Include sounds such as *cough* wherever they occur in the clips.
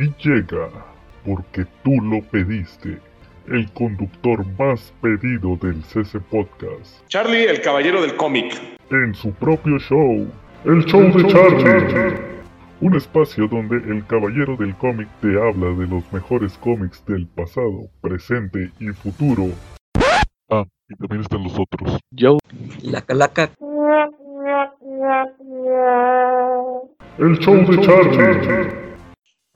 Y llega, porque tú lo pediste, el conductor más pedido del CC Podcast. Charlie, el caballero del cómic. En su propio show, el show de Charlie. Un espacio donde el caballero del cómic te habla de los mejores cómics del pasado, presente y futuro. Ah, y también están los otros. Yo, la calaca. El show de Charlie.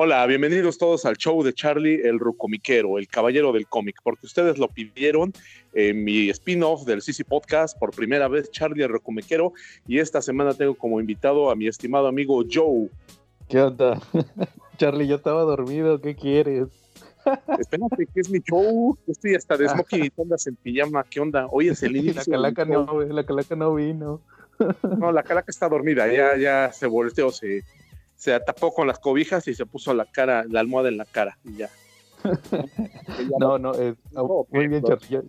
Hola, bienvenidos todos al show de Charlie, el rucomiquero, el caballero del cómic, porque ustedes lo pidieron en mi spin-off del CC Podcast, por primera vez Charlie el rucomiquero, y esta semana tengo como invitado a mi estimado amigo Joe. ¿Qué onda? *laughs* Charlie, yo estaba dormido, ¿qué quieres? *laughs* Espérate, que es mi show. Yo estoy hasta de smoking y andas en pijama. ¿Qué onda? Hoy es el inicio. La calaca, no, la calaca no vino. No, la calaca está dormida. Ya, ya se volteó, se, se tapó con las cobijas y se puso la cara, la almohada en la cara. Y ya. *laughs* no, no, es, muy bien, Charlie.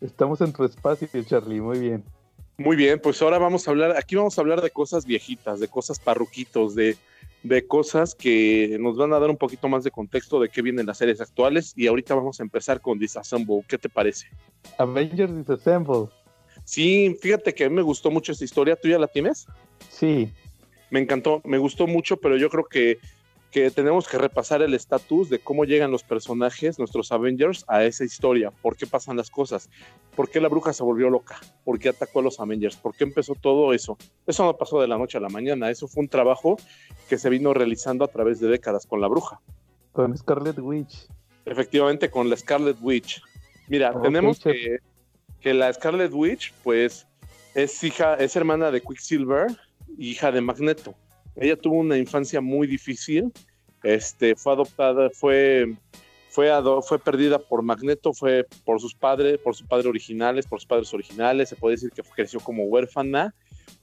Estamos en tu espacio, Charlie, muy bien. Muy bien, pues ahora vamos a hablar, aquí vamos a hablar de cosas viejitas, de cosas parruquitos, de, de cosas que nos van a dar un poquito más de contexto de qué vienen las series actuales y ahorita vamos a empezar con Disassemble. ¿Qué te parece? Avengers Disassemble. Sí, fíjate que a mí me gustó mucho esta historia. ¿Tú ya la tienes? Sí. Me encantó, me gustó mucho, pero yo creo que, que tenemos que repasar el estatus de cómo llegan los personajes, nuestros Avengers, a esa historia. ¿Por qué pasan las cosas? ¿Por qué la bruja se volvió loca? ¿Por qué atacó a los Avengers? ¿Por qué empezó todo eso? Eso no pasó de la noche a la mañana. Eso fue un trabajo que se vino realizando a través de décadas con la bruja. Con Scarlet Witch. Efectivamente, con la Scarlet Witch. Mira, tenemos que, que la Scarlet Witch, pues, es hija, es hermana de Quicksilver, hija de Magneto. Ella tuvo una infancia muy difícil. Este, fue adoptada, fue, fue, ado- fue perdida por Magneto, fue por sus padres, por sus padres originales, por sus padres originales. Se puede decir que creció como huérfana.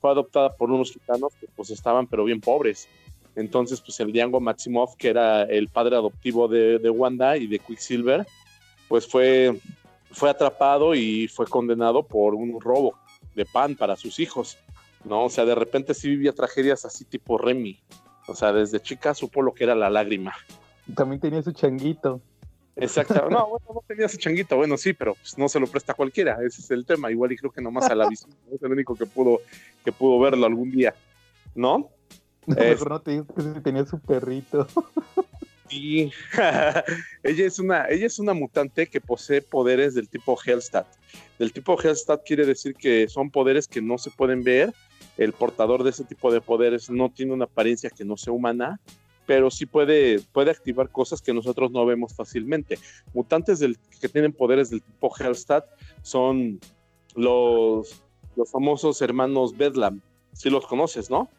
Fue adoptada por unos gitanos que pues estaban pero bien pobres. Entonces, pues el Django Maximoff, que era el padre adoptivo de, de Wanda y de Quicksilver, pues fue, fue atrapado y fue condenado por un robo de pan para sus hijos, ¿no? O sea, de repente sí vivía tragedias así tipo Remy. O sea, desde chica supo lo que era la lágrima. También tenía su changuito. Exacto. No, bueno, no tenía su changuito, bueno, sí, pero pues, no se lo presta a cualquiera, ese es el tema. Igual y creo que nomás a la visión, es el único que pudo, que pudo verlo algún día, ¿no? *laughs* No, Es- mejor no te digo que tenía su perrito. *laughs* Sí, *laughs* ella es una, ella es una mutante que posee poderes del tipo Hellstat. Del tipo Hellstat quiere decir que son poderes que no se pueden ver. El portador de ese tipo de poderes no tiene una apariencia que no sea humana, pero sí puede, puede activar cosas que nosotros no vemos fácilmente. Mutantes del, que tienen poderes del tipo Hellstat son los, los famosos hermanos Bedlam. Si los conoces, ¿no?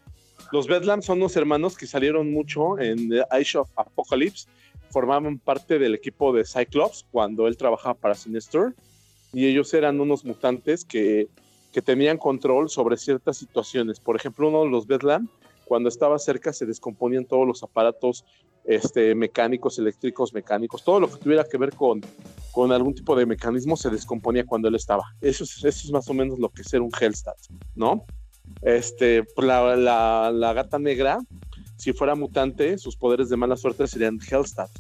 Los Bedlam son unos hermanos que salieron mucho en The Age of Apocalypse. Formaban parte del equipo de Cyclops cuando él trabajaba para Sinister. Y ellos eran unos mutantes que, que tenían control sobre ciertas situaciones. Por ejemplo, uno de los Bedlam, cuando estaba cerca, se descomponían todos los aparatos este, mecánicos, eléctricos, mecánicos. Todo lo que tuviera que ver con, algún tipo de mecanismo se descomponía cuando él estaba. Eso es, más o menos lo que es ser un Hellstat, ¿no? Este, la, la, la gata negra, si fuera mutante, sus poderes de mala suerte serían Hellstat,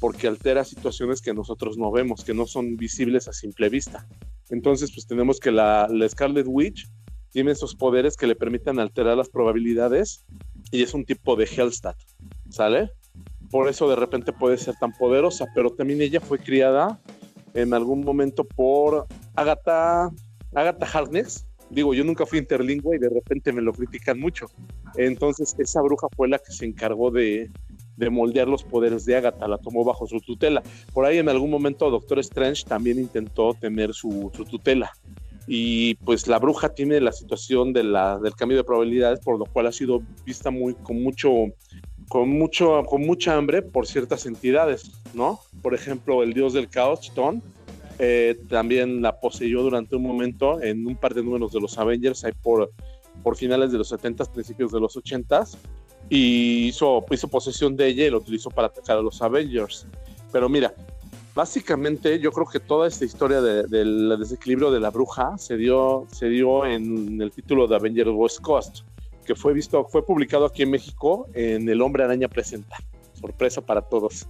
porque altera situaciones que nosotros no vemos, que no son visibles a simple vista. Entonces, pues tenemos que la, la Scarlet Witch tiene esos poderes que le permiten alterar las probabilidades y es un tipo de Hellstat, ¿sale? Por eso de repente puede ser tan poderosa, pero también ella fue criada en algún momento por Agatha, Agatha Harkness, digo, yo nunca fui interlingüe y de repente me lo critican mucho. Entonces, esa bruja fue la que se encargó de, de moldear los poderes de Agatha, la tomó bajo su tutela. Por ahí en algún momento Doctor Strange también intentó tener su, tutela. Y pues la bruja tiene la situación del cambio de probabilidades, por lo cual ha sido vista muy con mucho con mucho con mucha hambre por ciertas entidades, ¿no? Por ejemplo, el dios del caos, Chitón, eh, también la poseyó durante un momento en un par de números de los Avengers, ahí por, por finales de los 70s, principios de los 80s, y hizo, hizo posesión de ella y lo utilizó para atacar a los Avengers. Pero mira, básicamente yo creo que toda esta historia de- del desequilibrio de la bruja se dio, se dio en el título de Avengers West Coast, que fue visto, fue publicado aquí en México en El Hombre Araña Presenta. sorpresa para todos.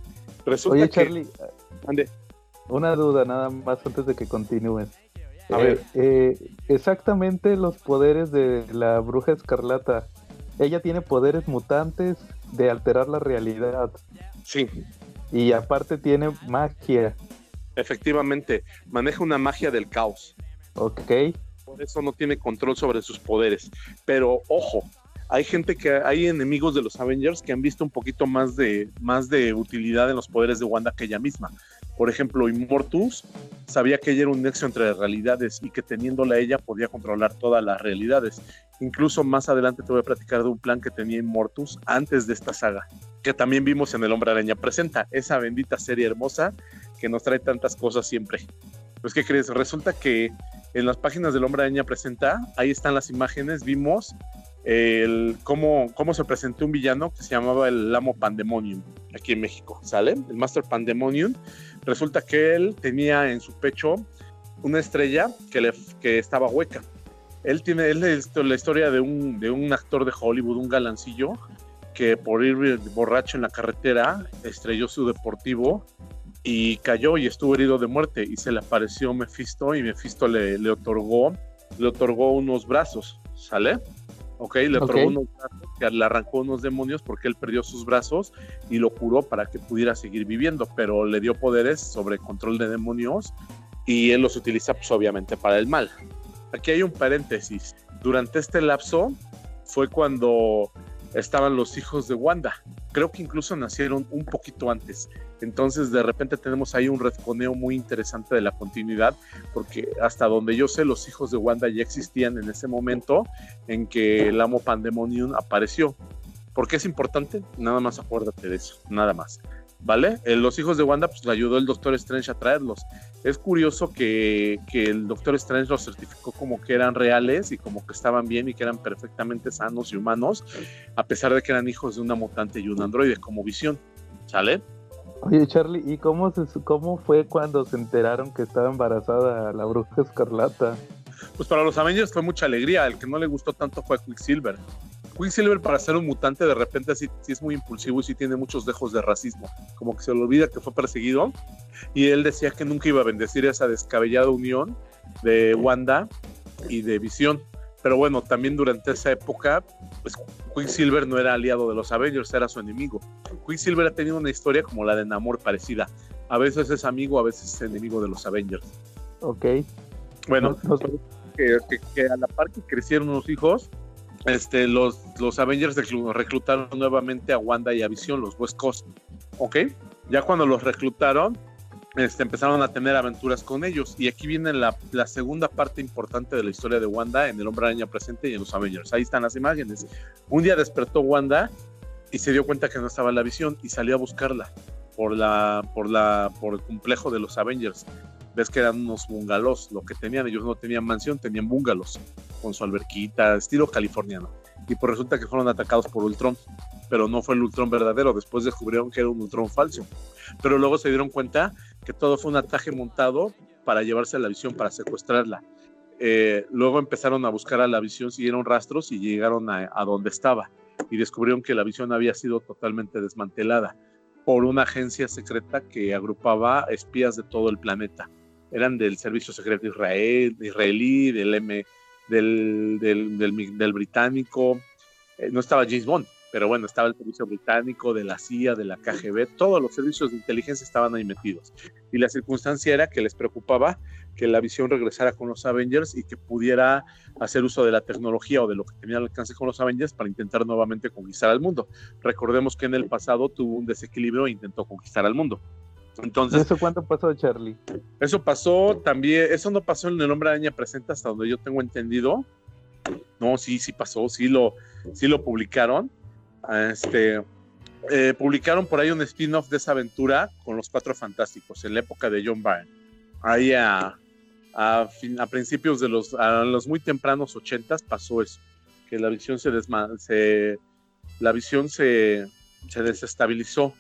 Resulta Oye, Charlie, una duda nada más antes de que continúes. A ver. Eh, exactamente los poderes de la bruja escarlata. Ella tiene poderes mutantes de alterar la realidad. Sí. Y aparte tiene magia. Efectivamente, maneja una magia del caos. Ok. Por eso no tiene control sobre sus poderes. Pero ojo, hay gente que hay enemigos de los Avengers que han visto un poquito más de más de utilidad en los poderes de Wanda que ella misma. Por ejemplo, Immortus sabía que ella era un nexo entre realidades y que teniéndola ella podía controlar todas las realidades. Incluso más adelante te voy a platicar de un plan que tenía Immortus antes de esta saga, que también vimos en El Hombre Araña Presenta, esa bendita serie hermosa que nos trae tantas cosas siempre. Pues, ¿qué crees? Resulta que en las páginas del Hombre Araña Presenta, ahí están las imágenes, vimos cómo, cómo se presentó un villano que se llamaba el Amo Pandemonium aquí en México, ¿sale? El Master Pandemonium. Resulta que él tenía en su pecho una estrella que, le, que estaba hueca. Él tiene es la historia de un, de un actor de Hollywood, un galancillo, que por ir borracho en la carretera estrelló su deportivo y cayó y estuvo herido de muerte y se le apareció Mephisto y Mephisto le, le otorgó le otorgó unos brazos, ¿sale? Ok, le otorgó unos brazos que le arrancó unos demonios porque él perdió sus brazos y lo curó para que pudiera seguir viviendo, pero le dio poderes sobre control de demonios y él los utiliza pues obviamente para el mal. Aquí hay un paréntesis. Durante este lapso fue cuando estaban los hijos de Wanda. Creo que incluso nacieron un poquito antes. Entonces de repente tenemos ahí un responeo muy interesante de la continuidad, porque hasta donde yo sé, los hijos de Wanda ya existían en ese momento en que el amo Pandemonium apareció. ¿Por qué es importante? Nada más acuérdate de eso, nada más. ¿Vale? Eh, los hijos de Wanda, pues le ayudó el Doctor Strange a traerlos. Es curioso que, que, el Doctor Strange los certificó como que eran reales y como que estaban bien y que eran perfectamente sanos y humanos, a pesar de que eran hijos de una mutante y un androide, como visión. ¿Sale? Oye, Charlie, ¿y cómo, se, fue cuando se enteraron que estaba embarazada la bruja escarlata? Pues para los Avengers fue mucha alegría. El que no le gustó tanto fue Quicksilver. Quicksilver para ser un mutante de repente sí, es muy impulsivo y sí tiene muchos dejos de racismo. Como que se le olvida que fue perseguido. Y él decía que nunca iba a bendecir esa descabellada unión de Wanda y de Visión. Pero bueno, también durante esa época, pues Quicksilver no era aliado de los Avengers, era su enemigo. Quicksilver ha tenido una historia como la de Namor parecida. A veces es amigo, a veces es enemigo de los Avengers. Ok. Bueno, Que, a la par que crecieron los hijos, este, los, los Avengers reclutaron nuevamente a Wanda y a Visión, los West Coast. ¿Ok? Ya cuando los reclutaron, este, empezaron a tener aventuras con ellos. Y aquí viene la, la, segunda parte importante de la historia de Wanda en El Hombre Araña presente y en los Avengers. Ahí están las imágenes. Un día despertó Wanda y se dio cuenta que no estaba la visión y salió a buscarla por la por la por el complejo de los Avengers. Ves que eran unos bungalows, lo que tenían, ellos no tenían mansión, tenían bungalows con su alberquita, estilo californiano. Y pues resulta que fueron atacados por Ultron, pero no fue el Ultron verdadero, después descubrieron que era un Ultron falso. Pero luego se dieron cuenta que todo fue un ataque montado para llevarse a la visión, para secuestrarla. Eh, luego empezaron a buscar a la visión, siguieron rastros y llegaron a, donde estaba y descubrieron que la visión había sido totalmente desmantelada por una agencia secreta que agrupaba espías de todo el planeta. Eran del Servicio Secreto Israel, israelí, del, M, del, del, del, británico. Eh, no estaba James Bond, pero bueno, estaba el Servicio Británico, de la CIA, de la KGB, todos los servicios de inteligencia estaban ahí metidos. Y la circunstancia era que les preocupaba que la visión regresara con los Avengers y que pudiera hacer uso de la tecnología o de lo que tenía al alcance con los Avengers para intentar nuevamente conquistar al mundo. Recordemos que en el pasado tuvo un desequilibrio e intentó conquistar al mundo. Entonces, ¿Eso cuánto pasó, Charlie? Eso pasó también, eso no pasó en el Hombre Araña Presenta hasta donde yo tengo entendido. No, sí, sí pasó, sí lo, sí lo publicaron. Este, eh, publicaron por ahí un spin-off de esa aventura con los Cuatro Fantásticos en la época de John Byrne. Ahí a, a, principios de los, a los muy tempranos ochentas pasó eso, que la visión se, se la visión se, se desestabilizó.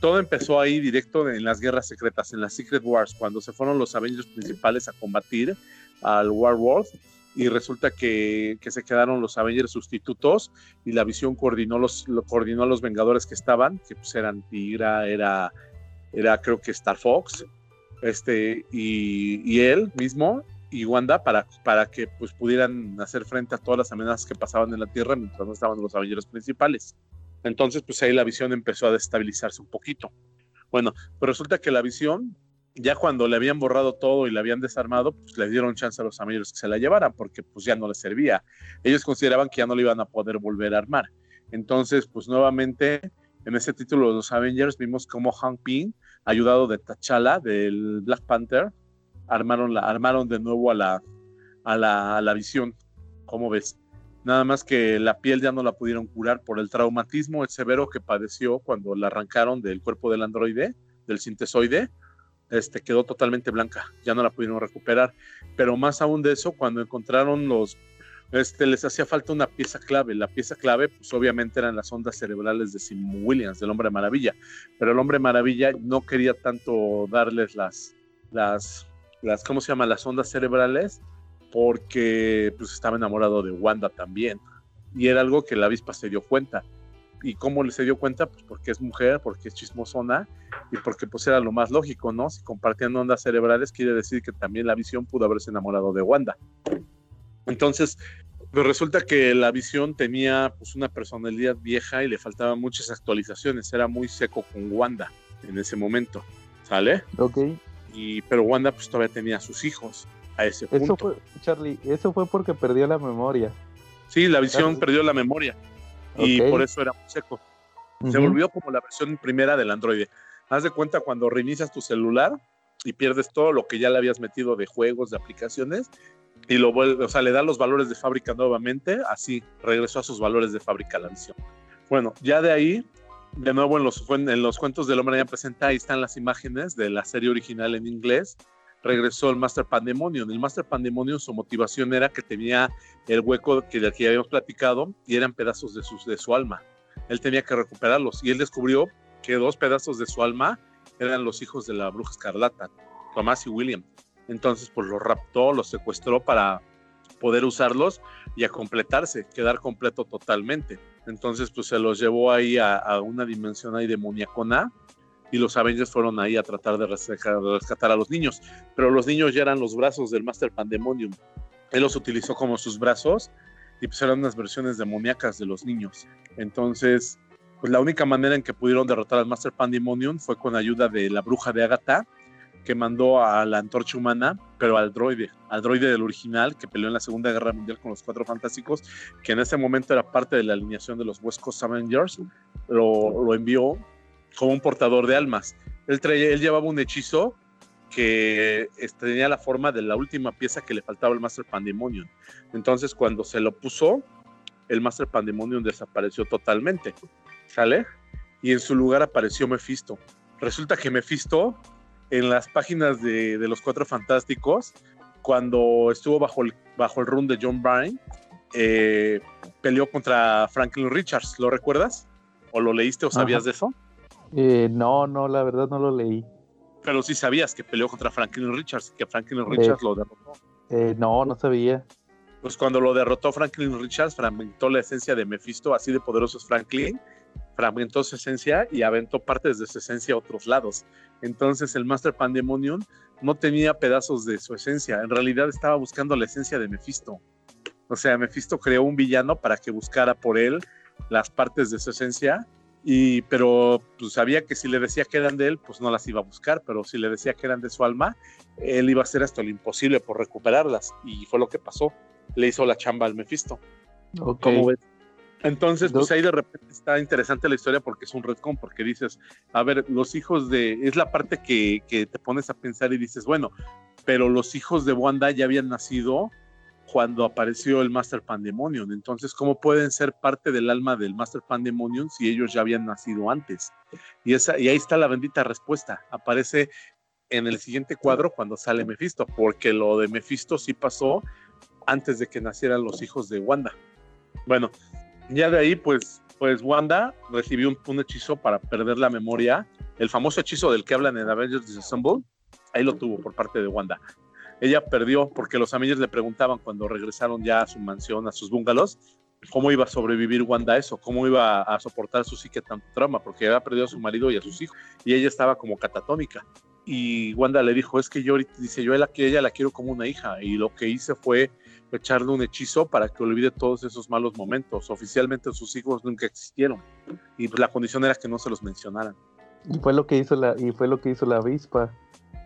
Todo empezó ahí directo en las guerras secretas, en las Secret Wars, cuando se fueron los Avengers principales a combatir al War World y resulta que, se quedaron los Avengers sustitutos y la visión coordinó los coordinó a los Vengadores que estaban, que pues eran Tigra, era, era creo que Star Fox, este, y, él mismo y Wanda para, para que pues pudieran hacer frente a todas las amenazas que pasaban en la Tierra mientras no estaban los Avengers principales. Entonces, pues ahí la visión empezó a destabilizarse un poquito. Bueno, pues resulta que la visión ya cuando le habían borrado todo y le habían desarmado, pues le dieron chance a los Avengers que se la llevaran, porque pues ya no les servía. Ellos consideraban que ya no le iban a poder volver a armar. Entonces, pues nuevamente, en ese título de los Avengers, vimos como Hank Pym, ayudado de T'Challa, del Black Panther, armaron, la, armaron de nuevo a la, a la, a la visión. ¿Cómo ves? Nada más que la piel ya no la pudieron curar por el traumatismo severo que padeció cuando la arrancaron del cuerpo del androide, del sintesoide este, quedó totalmente blanca, ya no la pudieron recuperar. Pero más aún de eso, cuando encontraron los, este, les hacía falta una pieza clave. La pieza clave, pues obviamente eran las ondas cerebrales de Sim Williams, del Hombre Maravilla. Pero el Hombre Maravilla no quería tanto darles las, las, las ¿cómo se llama? Las ondas cerebrales, porque pues estaba enamorado de Wanda también. Y era algo que la avispa se dio cuenta ¿Y cómo se dio cuenta? Pues porque es mujer, porque es chismosona y porque pues era lo más lógico, ¿no? Si compartían ondas cerebrales, quiere decir que también la visión pudo haberse enamorado de Wanda. Entonces, pues resulta que la visión tenía pues una personalidad vieja y le faltaban muchas actualizaciones, era muy seco con Wanda en ese momento, ¿sale? Ok. Y, pero Wanda pues todavía tenía sus hijos a ese punto. Eso fue, Charlie, eso fue porque perdió la memoria. Sí, la visión perdió la memoria y por eso era muy seco. Se volvió como la versión primera del Android. Haz de cuenta cuando reinicias tu celular y pierdes todo lo que ya le habías metido de juegos, de aplicaciones, y lo vuelve, o sea, le da los valores de fábrica nuevamente, así regresó a sus valores de fábrica la visión. Bueno, ya de ahí, de nuevo en los, en los cuentos del hombre ya presenta, ahí están las imágenes de la serie original en inglés, regresó el Master Pandemonium. El Master Pandemonium, su motivación era que tenía el hueco que, del que ya habíamos platicado y eran pedazos de su, de su alma. Él tenía que recuperarlos y él descubrió que dos pedazos de su alma eran los hijos de la bruja escarlata, Tomás y William. Entonces, pues los raptó, los secuestró para poder usarlos y a completarse, quedar completo totalmente. Entonces, pues se los llevó ahí a, una dimensión ahí demoniacona y los Avengers fueron ahí a tratar de rescatar, a los niños, pero los niños ya eran los brazos del Master Pandemonium. Él los utilizó como sus brazos y pues eran unas versiones demoníacas de los niños. Entonces, pues la única manera en que pudieron derrotar al Master Pandemonium fue con ayuda de la bruja de Agatha, que mandó a la antorcha humana, pero al droide, al droide del original que peleó en la Segunda Guerra Mundial con los Cuatro Fantásticos, que en ese momento era parte de la alineación de los West Coast Avengers, lo, lo envió como un portador de almas. Él, él llevaba un hechizo que este, tenía la forma de la última pieza que le faltaba al Master Pandemonium. Entonces, cuando se lo puso, el Master Pandemonium desapareció totalmente. ¿Sale? Y en su lugar apareció Mephisto. Resulta que Mephisto, en las páginas de, los Cuatro Fantásticos, cuando estuvo bajo el, bajo el run de John Byrne, eh, peleó contra Franklin Richards. ¿Lo recuerdas? ¿O lo leíste o sabías de eso? Eh, no, no, la verdad no lo leí. Pero sí sabías que peleó contra Franklin Richards, que Franklin Richards lo derrotó. Eh, no, no sabía. Pues cuando lo derrotó Franklin Richards, fragmentó la esencia de Mephisto, así de poderoso es Franklin, fragmentó su esencia y aventó partes de su esencia a otros lados. Entonces el Master Pandemonium no tenía pedazos de su esencia, en realidad estaba buscando la esencia de Mephisto. O sea, Mephisto creó un villano para que buscara por él las partes de su esencia y, pero pues sabía que si le decía que eran de él, pues no las iba a buscar, pero si le decía que eran de su alma, él iba a hacer hasta lo imposible por recuperarlas. Y fue lo que pasó. Le hizo la chamba al Mephisto. Okay. ves? Entonces, pues ahí de repente está interesante la historia porque es un retcon, porque dices, a ver, los hijos de, es la parte que, que te pones a pensar y dices, bueno, pero los hijos de Wanda ya habían nacido cuando apareció el Master Pandemonium. Entonces, ¿cómo pueden ser parte del alma del Master Pandemonium si ellos ya habían nacido antes? Y, esa, y ahí está la bendita respuesta. Aparece en el siguiente cuadro cuando sale Mephisto, porque lo de Mephisto sí pasó antes de que nacieran los hijos de Wanda. Bueno, ya de ahí, pues, pues Wanda recibió un, un hechizo para perder la memoria. El famoso hechizo del que hablan en Avengers Disassemble, ahí lo tuvo por parte de Wanda ella perdió porque los Avengers le preguntaban cuando regresaron ya a su mansión, a sus bungalows, cómo iba a sobrevivir Wanda eso, cómo iba a soportar su psique tanto trauma, porque había perdido a su marido y a sus hijos, y ella estaba como catatónica. Y Wanda le dijo, es que yo, dice, yo a ella la quiero como una hija, y lo que hice fue echarle un hechizo para que olvide todos esos malos momentos. Oficialmente sus hijos nunca existieron, y la condición era que no se los mencionaran. Y fue lo que hizo la, y fue lo que hizo la avispa.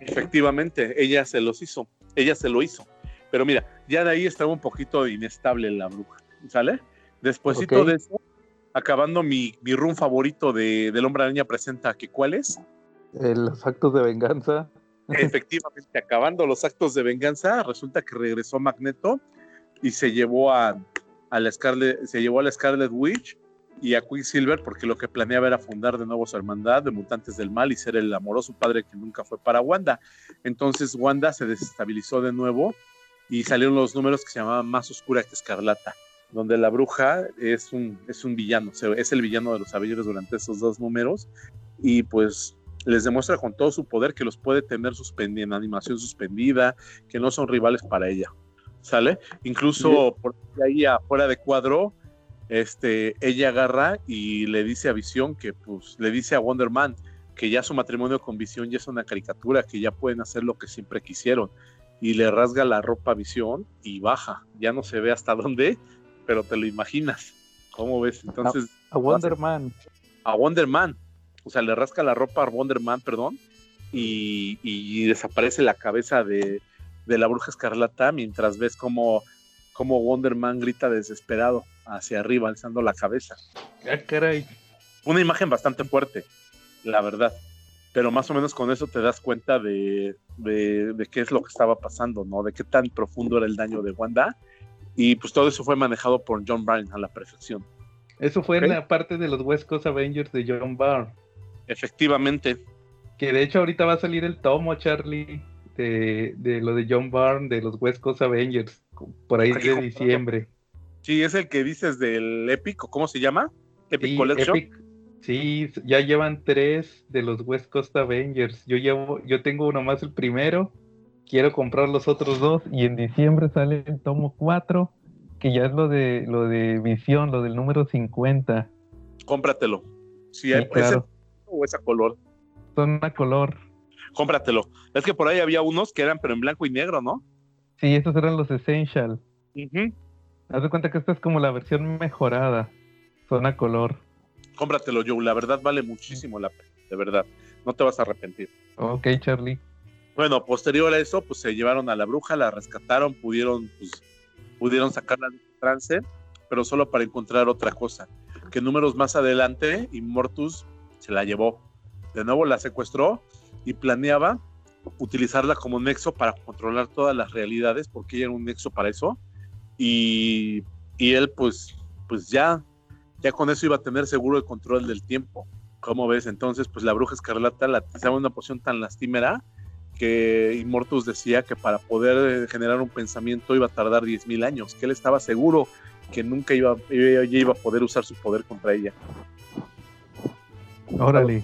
Efectivamente, ella se los hizo, ella se lo hizo. Pero mira, ya de ahí estaba un poquito inestable la bruja, ¿sale? Despuésito de eso, acabando mi, mi run favorito de, del Hombre Araña presenta, que ¿cuál es? Eh, los actos de venganza. Efectivamente, acabando los actos de venganza, resulta que regresó Magneto y se llevó a, a la Scarlet, se llevó a la Scarlet Witch y a Quicksilver porque lo que planeaba era fundar de nuevo su hermandad de mutantes del mal y ser el amoroso padre que nunca fue para Wanda. Entonces Wanda se desestabilizó de nuevo y salieron los números que se llamaban Más Oscura que Escarlata, donde la bruja es un, es un villano, es el villano de los Avengers durante esos dos números y pues les demuestra con todo su poder que los puede tener en animación suspendida, que no son rivales para ella. ¿Sale? Incluso por ahí afuera de cuadro, este, ella agarra y le dice a Visión que, pues, le dice a Wonder Man que ya su matrimonio con Visión ya es una caricatura, que ya pueden hacer lo que siempre quisieron. Y le rasga la ropa a Visión y baja. Ya no se ve hasta *laughs* dónde, pero te lo imaginas. ¿Cómo ves? Entonces. A, Wonder Man. A Wonder Man. O sea, le rasca la ropa a Wonder Man, perdón. Y, desaparece la cabeza de, de la bruja escarlata mientras ves como como Wonder Man grita desesperado hacia arriba, alzando la cabeza. Ah, caray. Una imagen bastante fuerte, la verdad. Pero más o menos con eso te das cuenta de, de, qué es lo que estaba pasando, ¿no? De qué tan profundo era el daño de Wanda. Y pues todo eso fue manejado por John Byrne a la perfección. Eso fue en la parte de los West Coast Avengers de John Byrne. Efectivamente. Que de hecho ahorita va a salir el tomo, Charlie, de, de lo de John Byrne, de los West Coast Avengers por ahí de diciembre. Sí, es el que dices del Epic, ¿cómo se llama? Epic Collection. sí, ya llevan tres de los West Coast Avengers. Yo llevo, yo tengo uno más el primero, quiero comprar los otros dos y en diciembre sale el tomo 4, que ya es lo de lo de visión, lo del número 50. Cómpratelo. Si hay ese o esa color. Son a color. Cómpratelo. Es que por ahí había unos que eran pero en blanco y negro, ¿no? Sí, estos eran los Essential. Haz de cuenta que esta es como la versión mejorada. Zona color. Cómpratelo, Joe. La verdad vale muchísimo la pena. De verdad. No te vas a arrepentir. Ok, Charlie. Bueno, posterior a eso, pues se llevaron a la bruja, la rescataron, pudieron, pues, pudieron sacarla de trance, pero solo para encontrar otra cosa. Que números más adelante, Immortus se la llevó. De nuevo la secuestró y planeaba utilizarla como nexo para controlar todas las realidades, porque ella era un nexo para eso. Y, y él, pues, pues ya, ya con eso iba a tener seguro el control del tiempo. ¿Cómo ves? Entonces, pues la bruja escarlata la en una posición tan lastimera que Immortus decía que para poder generar un pensamiento iba a tardar 10.000 años, que él estaba seguro que nunca iba, ella iba a poder usar su poder contra ella. Órale,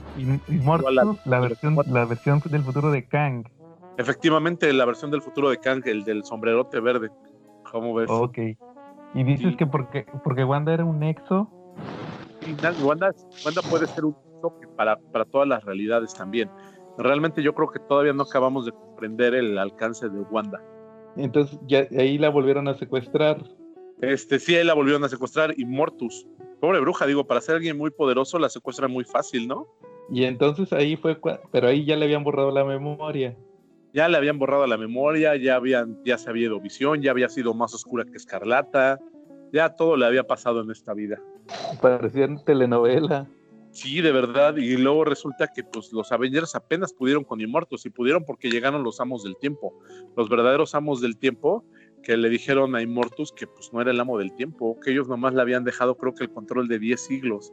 Immortus, la, versión, la versión del futuro de Kang. Efectivamente, la versión del futuro de Kang, el del sombrerote verde. ¿Cómo ves? Ok. Y dices que porque, porque Wanda era un nexo. Wanda, Wanda puede ser un nexo para, para todas las realidades también. Realmente yo creo que todavía no acabamos de comprender el alcance de Wanda. Entonces ya ahí la volvieron a secuestrar. Este, sí, ahí la volvieron a secuestrar y Mortus. Pobre bruja, digo, para ser alguien muy poderoso la secuestra muy fácil, ¿no? Y entonces ahí fue, pero ahí ya le habían borrado la memoria. Ya le habían borrado la memoria, ya habían, ya se había ido visión, ya había sido más oscura que escarlata, ya todo le había pasado en esta vida. Parecía telenovela. Sí, de verdad, y luego resulta que pues los Avengers apenas pudieron con Inmortos y pudieron porque llegaron los amos del tiempo, los verdaderos amos del tiempo que le dijeron a Immortus que pues no era el amo del tiempo, que ellos nomás le habían dejado creo que el control de 10 siglos,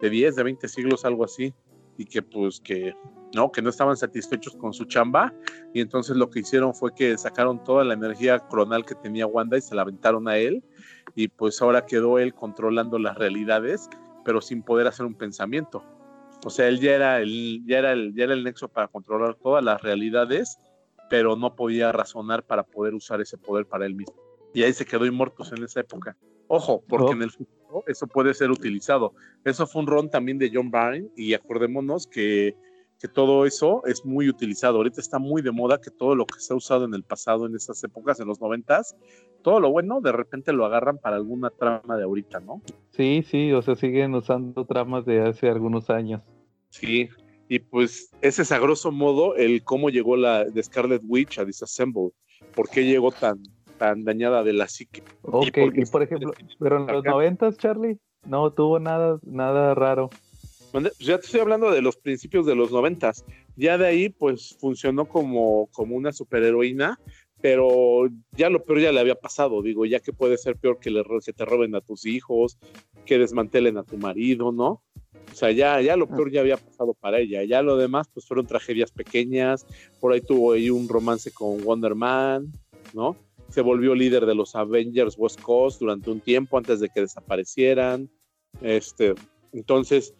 de 10, de 20 siglos, algo así, y que pues que no, que no estaban satisfechos con su chamba, y entonces lo que hicieron fue que sacaron toda la energía cronal que tenía Wanda y se la aventaron a él, y pues ahora quedó él controlando las realidades, pero sin poder hacer un pensamiento. O sea, él ya era el, ya era el, ya era el nexo para controlar todas las realidades pero no podía razonar para poder usar ese poder para él mismo. Y ahí se quedó inmortos en esa época. Ojo, porque en el futuro eso puede ser utilizado. Eso fue un ron también de John Byrne y acordémonos que, que, todo eso es muy utilizado. Ahorita está muy de moda que todo lo que se ha usado en el pasado, en esas épocas, en los noventas, todo lo bueno de repente lo agarran para alguna trama de ahorita, ¿no? Sí, sí, o sea, siguen usando tramas de hace algunos años. Sí, y pues ese es a grosso modo el cómo llegó la de Scarlet Witch a Disassemble. ¿Por qué llegó tan, tan dañada de la psique? Ok, y, por ejemplo, pero en los noventas, Charlie, no tuvo nada, nada raro. Pues ya te estoy hablando de los principios de los noventas. Ya de ahí, pues funcionó como, como una superheroína, pero ya lo peor ya le había pasado. Digo, ya que puede ser peor que, le, que te roben a tus hijos, que desmantelen a tu marido, ¿no? O sea, ya, ya lo ah. peor ya había pasado para ella. Ya lo demás, pues fueron tragedias pequeñas. Por ahí tuvo ahí un romance con Wonder Man, ¿no? Se volvió líder de los Avengers West Coast durante un tiempo antes de que desaparecieran. Este, entonces,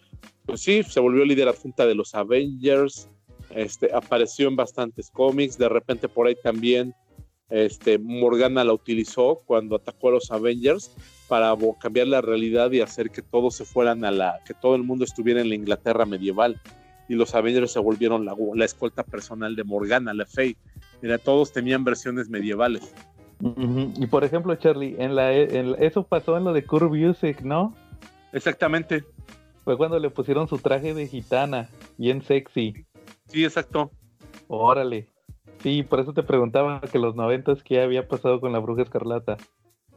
pues sí, se volvió líder adjunta de los Avengers. Este, apareció en bastantes cómics. De repente por ahí también este, Morgana la utilizó cuando atacó a los Avengers para cambiar la realidad y hacer que todos se fueran a la, que todo el mundo estuviera en la Inglaterra medieval. Y los Avengers se volvieron la, la escolta personal de Morgana, la Fey. Mira, todos tenían versiones medievales. Y por ejemplo, Charlie, en la, eso pasó en lo de Curve Music, ¿no? Exactamente. Fue cuando le pusieron su traje de gitana, bien sexy. Sí, exacto. Órale. Sí, por eso te preguntaba que los noventas qué había pasado con la bruja escarlata.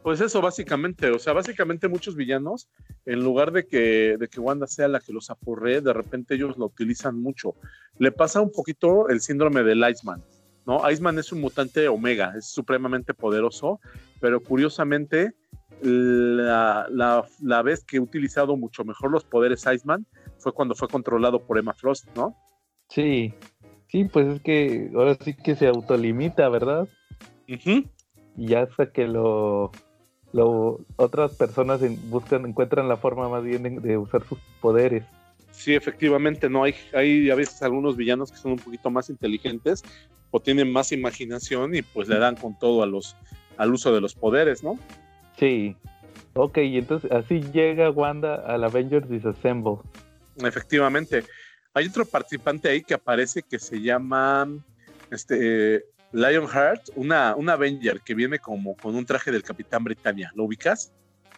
Pues eso, básicamente. O sea, básicamente muchos villanos, en lugar de que, de que Wanda sea la que los apurre, de repente ellos lo utilizan mucho. Le pasa un poquito el síndrome del Iceman. ¿no? Iceman es un mutante omega, es supremamente poderoso, pero curiosamente, la, la, vez que he utilizado mucho mejor los poderes Iceman fue cuando fue controlado por Emma Frost, ¿no? Sí, sí, pues es que ahora sí que se autolimita, ¿verdad? Y hasta que lo lo, otras personas buscan, encuentran la forma más bien de, usar sus poderes. Sí, efectivamente, no hay, hay a veces algunos villanos que son un poquito más inteligentes o tienen más imaginación y pues le dan con todo a los, al uso de los poderes, ¿no? Sí. Ok, y entonces así llega Wanda al Avengers Disassemble. Efectivamente. Hay otro participante ahí que aparece que se llama este Lionheart, una, una Avenger que viene como con un traje del Capitán Britannia. ¿Lo ubicas?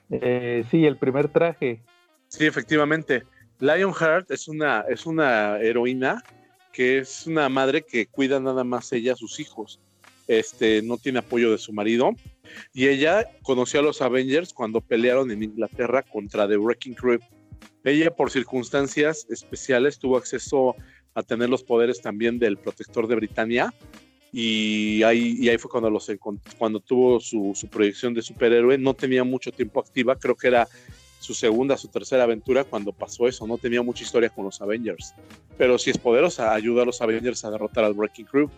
Eh, sí, el primer traje. Sí, efectivamente. Lionheart es una, es una heroína que es una madre que cuida nada más ella a sus hijos. Este, no tiene apoyo de su marido. Y ella conoció a los Avengers cuando pelearon en Inglaterra contra The Wrecking Crew. Ella, por circunstancias especiales, tuvo acceso a tener los poderes también del protector de Britania y ahí, y ahí fue cuando, los, cuando tuvo su, su, proyección de superhéroe. No tenía mucho tiempo activa, creo que era su segunda, su tercera aventura cuando pasó eso. No tenía mucha historia con los Avengers, pero si es poderosa, ayuda a los Avengers a derrotar al Breaking Crew.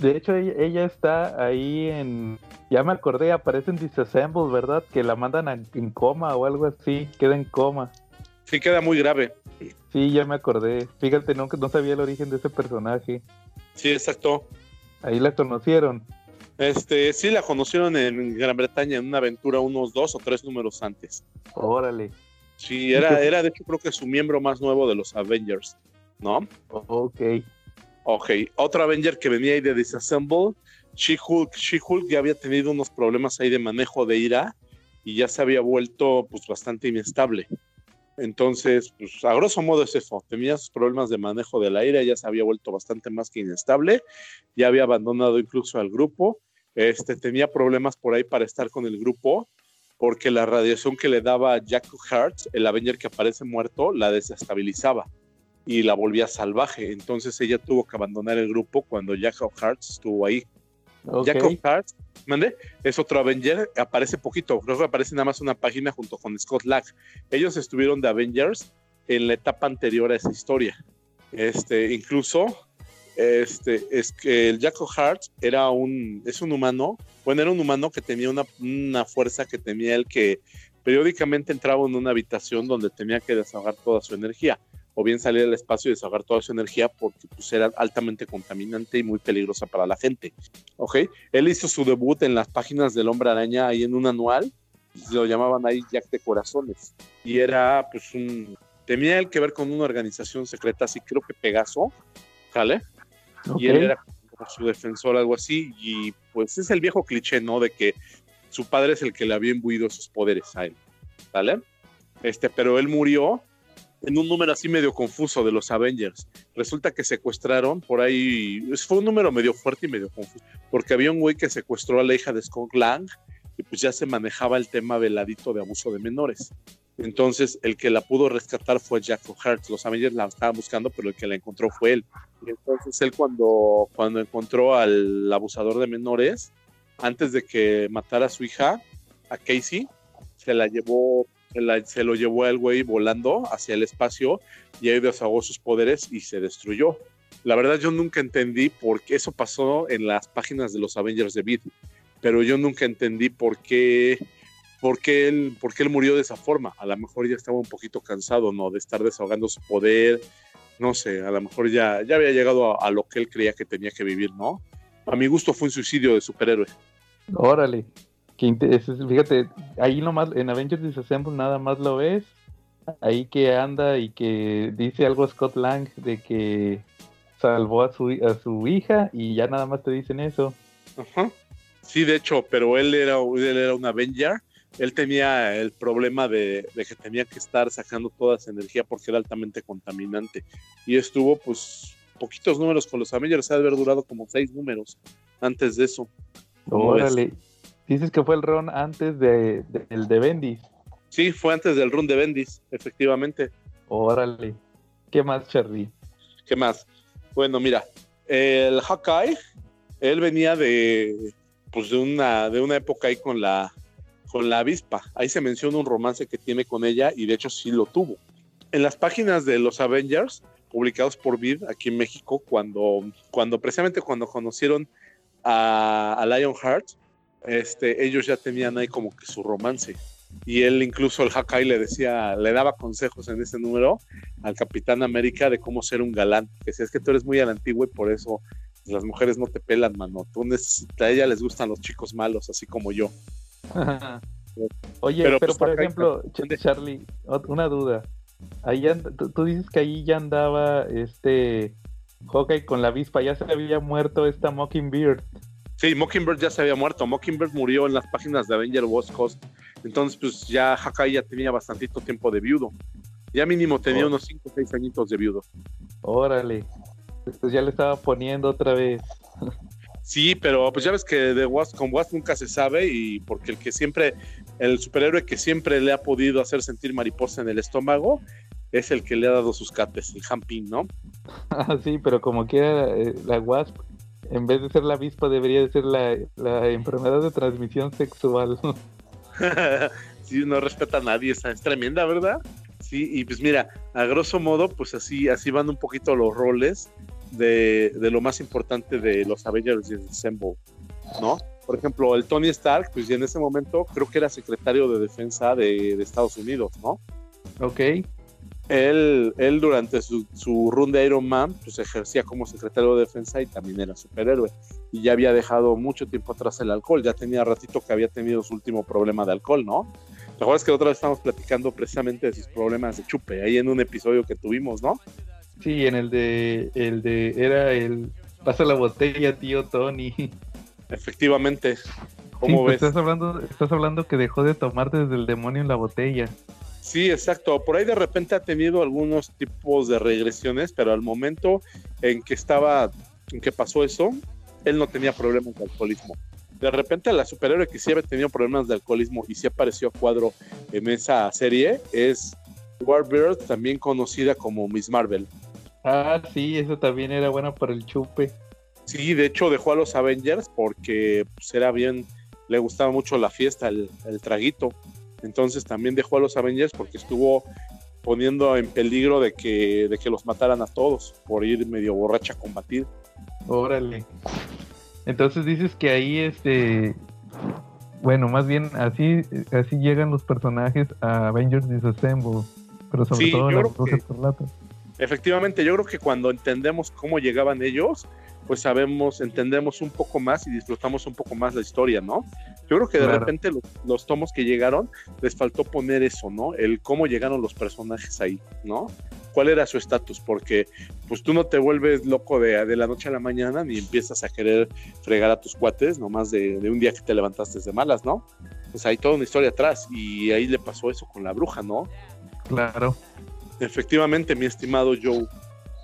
De hecho, ella, está ahí en. Ya me acordé, aparece en Disassemble, ¿verdad? Que la mandan en coma o algo así, queda en coma. Sí, queda muy grave. Sí, ya me acordé. Fíjate, no, no sabía el origen de ese personaje. Sí, exacto. Ahí la conocieron. Este, sí, la conocieron en Gran Bretaña en una aventura unos dos o tres números antes. Órale. Sí, era, era de hecho creo que su miembro más nuevo de los Avengers, ¿no? Ok. Ok, otro Avenger que venía ahí de Disassemble, She-Hulk. She-Hulk ya había tenido unos problemas ahí de manejo de ira y ya se había vuelto pues bastante inestable. Entonces, pues a grosso modo es eso. Tenía sus problemas de manejo del aire, ya se había vuelto bastante más que inestable, ya había abandonado incluso al grupo. Este, tenía problemas por ahí para estar con el grupo, porque la radiación que le daba Jack Hart, el Avenger que aparece muerto, la desestabilizaba y la volvía salvaje. Entonces ella tuvo que abandonar el grupo cuando Jack Hart estuvo ahí. Jacob Hart, ¿mande? Es otro Avenger, aparece poquito, creo que aparece nada más una página junto con Scott Lack. Ellos estuvieron de Avengers en la etapa anterior a esa historia. Este, incluso, este, es que el Jacob Hart era un, es un humano, bueno, era un humano que tenía una, una fuerza que tenía él que periódicamente entraba en una habitación donde tenía que desahogar toda su energía. O bien salir al espacio y desahogar toda su energía porque pues, era altamente contaminante y muy peligrosa para la gente. ¿Ok? Él hizo su debut en las páginas del Hombre Araña ahí en un anual, lo llamaban ahí Jack de Corazones, y era pues un... Tenía que ver con una organización secreta, así creo que Pegaso, ¿sale? Y él era su defensor, algo así, y pues es el viejo cliché, ¿no? De que su padre es el que le había imbuido sus poderes a él, ¿vale? Este, pero él murió en un número así medio confuso de los Avengers. Resulta que secuestraron por ahí, fue un número medio fuerte y medio confuso, porque había un güey que secuestró a la hija de Scott Lang y pues ya se manejaba el tema veladito de abuso de menores. Entonces, el que la pudo rescatar fue Jack O'Hart. Los Avengers la estaban buscando, pero el que la encontró fue él. Entonces, él cuando, cuando encontró al abusador de menores, antes de que matara a su hija, a Casey, se la llevó, se, lo llevó el güey volando hacia el espacio y ahí desahogó sus poderes y se destruyó. La verdad, yo nunca entendí por qué eso pasó en las páginas de los Avengers de Beat, pero yo nunca entendí por qué por qué, él, por él murió de esa forma. A lo mejor ya estaba un poquito cansado, ¿no? De estar desahogando su poder. No sé, a lo mejor ya, ya había llegado a, lo que él creía que tenía que vivir, ¿no? A mi gusto fue un suicidio de superhéroe. Órale. Fíjate, ahí nomás, en Avengers Disassemble nada más lo ves. Ahí que anda y que dice algo Scott Lang de que salvó a su, a su hija y ya nada más te dicen eso. Ajá. Sí, de hecho, pero él era, él era un Avenger él tenía el problema de, que tenía que estar sacando toda esa energía porque era altamente contaminante. Y estuvo, pues, poquitos números con los Avengers, ha de haber durado como seis números antes de eso. Órale. Dices que fue el run antes de, del de Bendis. Sí, fue antes del run de Bendis, efectivamente. Órale. ¿Qué más, Charlie? ¿Qué más? Bueno, mira, el Hawkeye, él venía de, pues de una, de una época ahí con la, con la avispa. Ahí se menciona un romance que tiene con ella y de hecho sí lo tuvo. En las páginas de los Avengers, publicados por Vid aquí en México, cuando, cuando precisamente cuando conocieron a, a Lionheart, este, ellos ya tenían ahí como que su romance. Y él incluso el Hawkeye le decía, le daba consejos en ese número al Capitán América de cómo ser un galán. Que decía, es que tú eres muy al antiguo y por eso las mujeres no te pelan, mano. Tú a ella les gustan los chicos malos, así como yo. *laughs* Oye, pero, pues, por ejemplo, Charlie, una duda. Ahí tú, dices que ahí ya andaba este Hawkeye con la avispa, ya se había muerto esta Mockingbird. Sí, Mockingbird ya se había muerto. Mockingbird murió en las páginas de Avenger West Coast. Entonces, pues ya Hawkeye ya tenía bastantito tiempo de viudo. Ya mínimo tenía oh. unos 5 o 6 añitos de viudo. Órale. Entonces ya le estaba poniendo otra vez. Sí, pero pues ya ves que de Wasp, con Wasp nunca se sabe y porque el que siempre, el superhéroe que siempre le ha podido hacer sentir mariposa en el estómago es el que le ha dado sus cates, el Hamping, ¿no? *laughs* Ah, sí, pero como quiera, eh, la Wasp, en vez de ser la avispa, debería de ser la, enfermedad de transmisión sexual. *laughs* sí, no respeta a nadie, esa es tremenda, ¿verdad? Sí, y pues mira, a grosso modo, pues así, así van un poquito los roles de, lo más importante de los Avengers de Assemble, ¿no? Por ejemplo, el Tony Stark, pues en ese momento creo que era secretario de defensa de, Estados Unidos, ¿no? Ok. Él, él durante su, su, run de Iron Man, pues ejercía como secretario de defensa y también era superhéroe. Y ya había dejado mucho tiempo atrás el alcohol, ya tenía ratito que había tenido su último problema de alcohol, ¿no? ¿Te acuerdas que otra vez estábamos platicando precisamente de sus problemas de chupe, ahí en un episodio que tuvimos, ¿no? Sí, en el de, el de, era el, pasa la botella, tío Tony. Efectivamente. ¿Cómo pues ves? Estás hablando, estás hablando que dejó de tomar desde el demonio en la botella. Sí, exacto. Por ahí de repente ha tenido algunos tipos de regresiones, pero al momento en que estaba, en que pasó eso, él no tenía problemas de alcoholismo. De repente la superhéroe que sí había tenido problemas de alcoholismo y sí apareció a cuadro en esa serie es Warbird, también conocida como Miss Marvel. Ah, sí, eso también era bueno para el chupe. Sí, de hecho dejó a los Avengers porque pues, era bien, le gustaba mucho la fiesta, el, traguito. Entonces también dejó a los Avengers porque estuvo poniendo en peligro de que, de que los mataran a todos por ir medio borracha a combatir. Órale. Entonces dices que ahí este bueno, más bien así así llegan los personajes a Avengers Disassemble, pero sobre todo la Efectivamente, yo creo que cuando entendemos cómo llegaban ellos, pues sabemos, entendemos un poco más y disfrutamos un poco más la historia, ¿no? Yo creo que de repente los, tomos que llegaron les faltó poner eso, ¿no? El cómo llegaron los personajes ahí, ¿no? ¿Cuál era su estatus? Porque pues tú no te vuelves loco de, de, la noche a la mañana ni empiezas a querer fregar a tus cuates nomás de, de un día que te levantaste de malas, ¿no? Pues hay toda una historia atrás y ahí le pasó eso con la bruja, ¿no? Claro. Efectivamente, mi estimado Joe.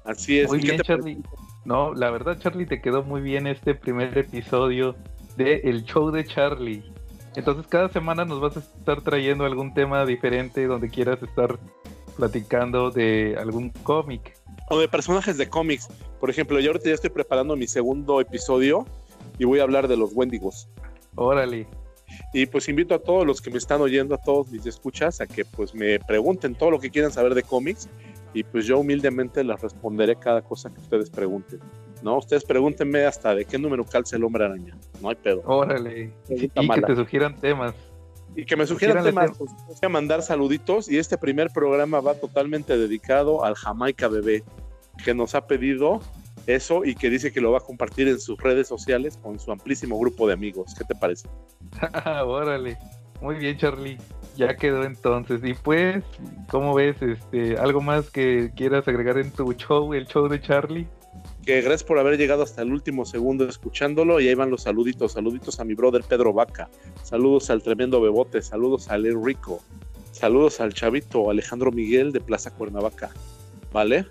Así es. Muy bien, Charlie. No, la verdad, Charlie, te quedó muy bien este primer episodio de El Show de Charlie. Entonces, cada semana nos vas a estar trayendo algún tema diferente donde quieras estar platicando de algún cómic. O de personajes de cómics. Por ejemplo, yo ahorita ya estoy preparando mi segundo episodio y voy a hablar de los Wendigos. Órale. Y pues invito a todos los que me están oyendo, a todos mis escuchas, a que pues me pregunten todo lo que quieran saber de cómics y pues yo humildemente les responderé cada cosa que ustedes pregunten. ¿no? Ustedes pregúntenme hasta de qué número calza el hombre araña. No hay pedo. Órale. y que te sugieran temas. Y que me sugieran temas. Pues, voy a mandar saluditos y este primer programa va totalmente dedicado al Jamaica Bebé, que nos ha pedido eso y que dice que lo va a compartir en sus redes sociales con su amplísimo grupo de amigos. ¿Qué te parece? *laughs* Órale. Muy bien, Charlie. Ya quedó entonces. Y pues, ¿cómo ves? Este, ¿Algo más que quieras agregar en tu show, el show de Charlie? Que gracias por haber llegado hasta el último segundo escuchándolo. Y ahí van los saluditos. Saluditos a mi brother Pedro Vaca. Saludos al tremendo Bebote. Saludos al El Rico. Saludos al chavito Alejandro Miguel de Plaza Cuernavaca. ¿Vale?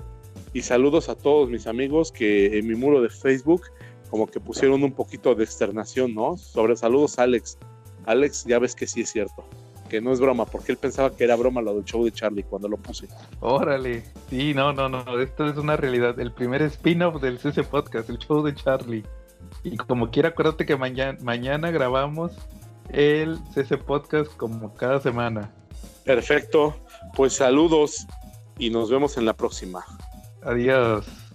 Y saludos a todos mis amigos que en mi muro de Facebook como que pusieron un poquito de externación, ¿no? Sobre saludos Alex. Alex, ya ves que sí es cierto que no es broma, porque él pensaba que era broma lo del show de Charlie cuando lo puse. Órale, sí, no, no, no, esto es una realidad. El primer spin-off del CC Podcast, el show de Charlie. Y como quiera, acuérdate que mañana, mañana grabamos el CC Podcast como cada semana. Perfecto, pues saludos y nos vemos en la próxima. Adiós.